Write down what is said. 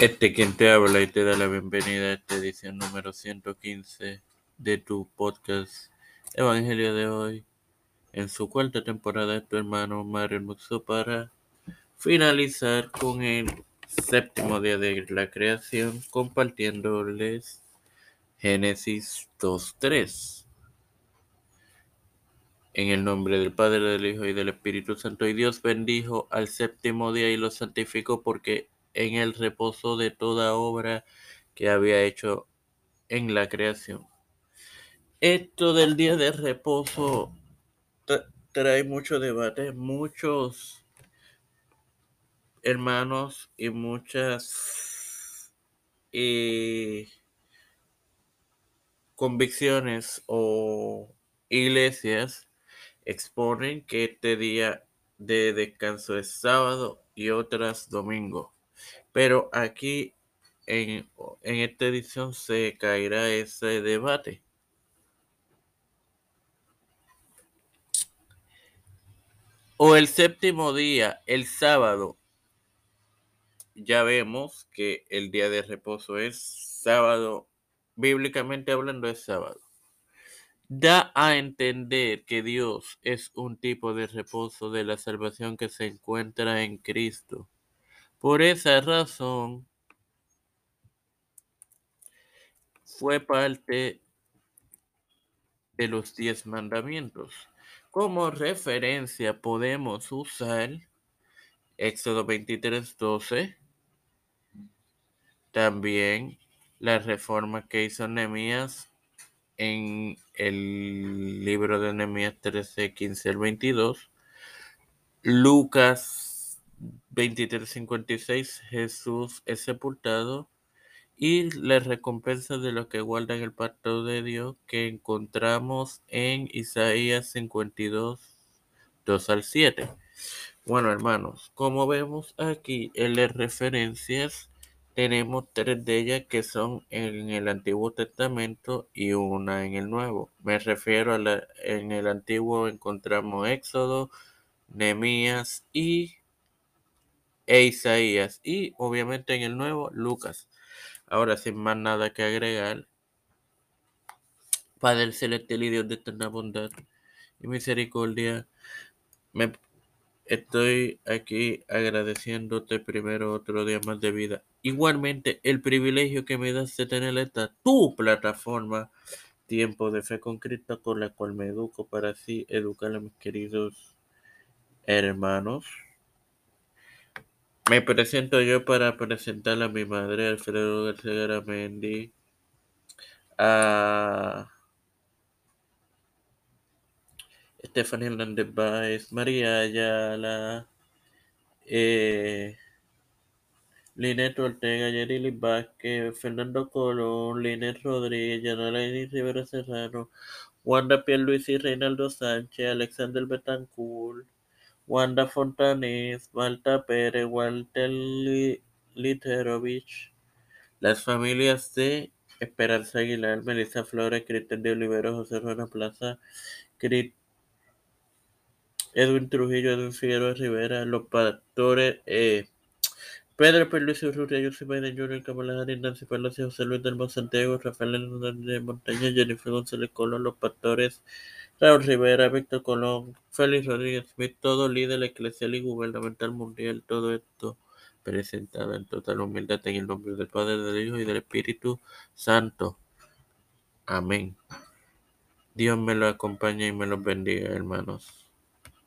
Este quien te habla y te da la bienvenida a esta edición número 115 de tu podcast Evangelio de hoy, en su cuarta temporada tu hermano Mario Muxo para finalizar con el séptimo día de la creación compartiéndoles Génesis 2.3. En el nombre del Padre, del Hijo y del Espíritu Santo, y Dios bendijo al séptimo día y lo santificó porque en el reposo de toda obra que había hecho en la creación. Esto del día de reposo trae mucho debate, muchos hermanos y muchas eh, convicciones o iglesias exponen que este día de descanso es sábado y otras domingo. Pero aquí en, en esta edición se caerá ese debate. O el séptimo día, el sábado, ya vemos que el día de reposo es sábado, bíblicamente hablando es sábado da a entender que Dios es un tipo de reposo de la salvación que se encuentra en Cristo. Por esa razón, fue parte de los diez mandamientos. Como referencia podemos usar Éxodo 23, 12, también la reforma que hizo Nehemías en el libro de Nehemías 13, 15 al 22. Lucas 23, 56, Jesús es sepultado y la recompensa de los que guardan el pacto de Dios que encontramos en Isaías 52, 2 al 7. Bueno, hermanos, como vemos aquí en las referencias, tenemos tres de ellas que son en el Antiguo Testamento y una en el Nuevo. Me refiero a la, en el Antiguo encontramos Éxodo, Nehemías y e Isaías y obviamente en el Nuevo Lucas. Ahora sin más nada que agregar, Padre celestial y Dios de eterna bondad y misericordia, me Estoy aquí agradeciéndote primero otro día más de vida. Igualmente, el privilegio que me das de tener esta tu plataforma, Tiempo de Fe con Cristo, con la cual me educo para así educar a mis queridos hermanos. Me presento yo para presentar a mi madre, Alfredo García Garamendi, a Stephanie Hernández Báez, María Ayala, eh, Linet Ortega, Yerili Vázquez, Fernando Colón, Linet Rodríguez, Yanalaini Rivera Serrano, Wanda Pierluisi, Reinaldo Sánchez, Alexander Betancourt, Wanda Fontanés, Malta Pérez, Walter Literovich, las familias de Esperanza Aguilar, Melissa Flores, Cristian de Olivero, José Rueda Plaza, Crit Edwin Trujillo, Edwin Figueroa Rivera, los pastores, eh, Pedro Luis Urrutia, José Biden Jr., Kamala Harris, Nancy Pelosi, José Luis del Santiago, Rafael Hernández de Montaña, Jennifer González Colón, los pastores, Raúl Rivera, Víctor Colón, Félix Rodríguez Smith, todo líder eclesial y gubernamental mundial, todo esto presentado en total humildad en el nombre del Padre, del Hijo y del Espíritu Santo. Amén. Dios me lo acompañe y me los bendiga, hermanos.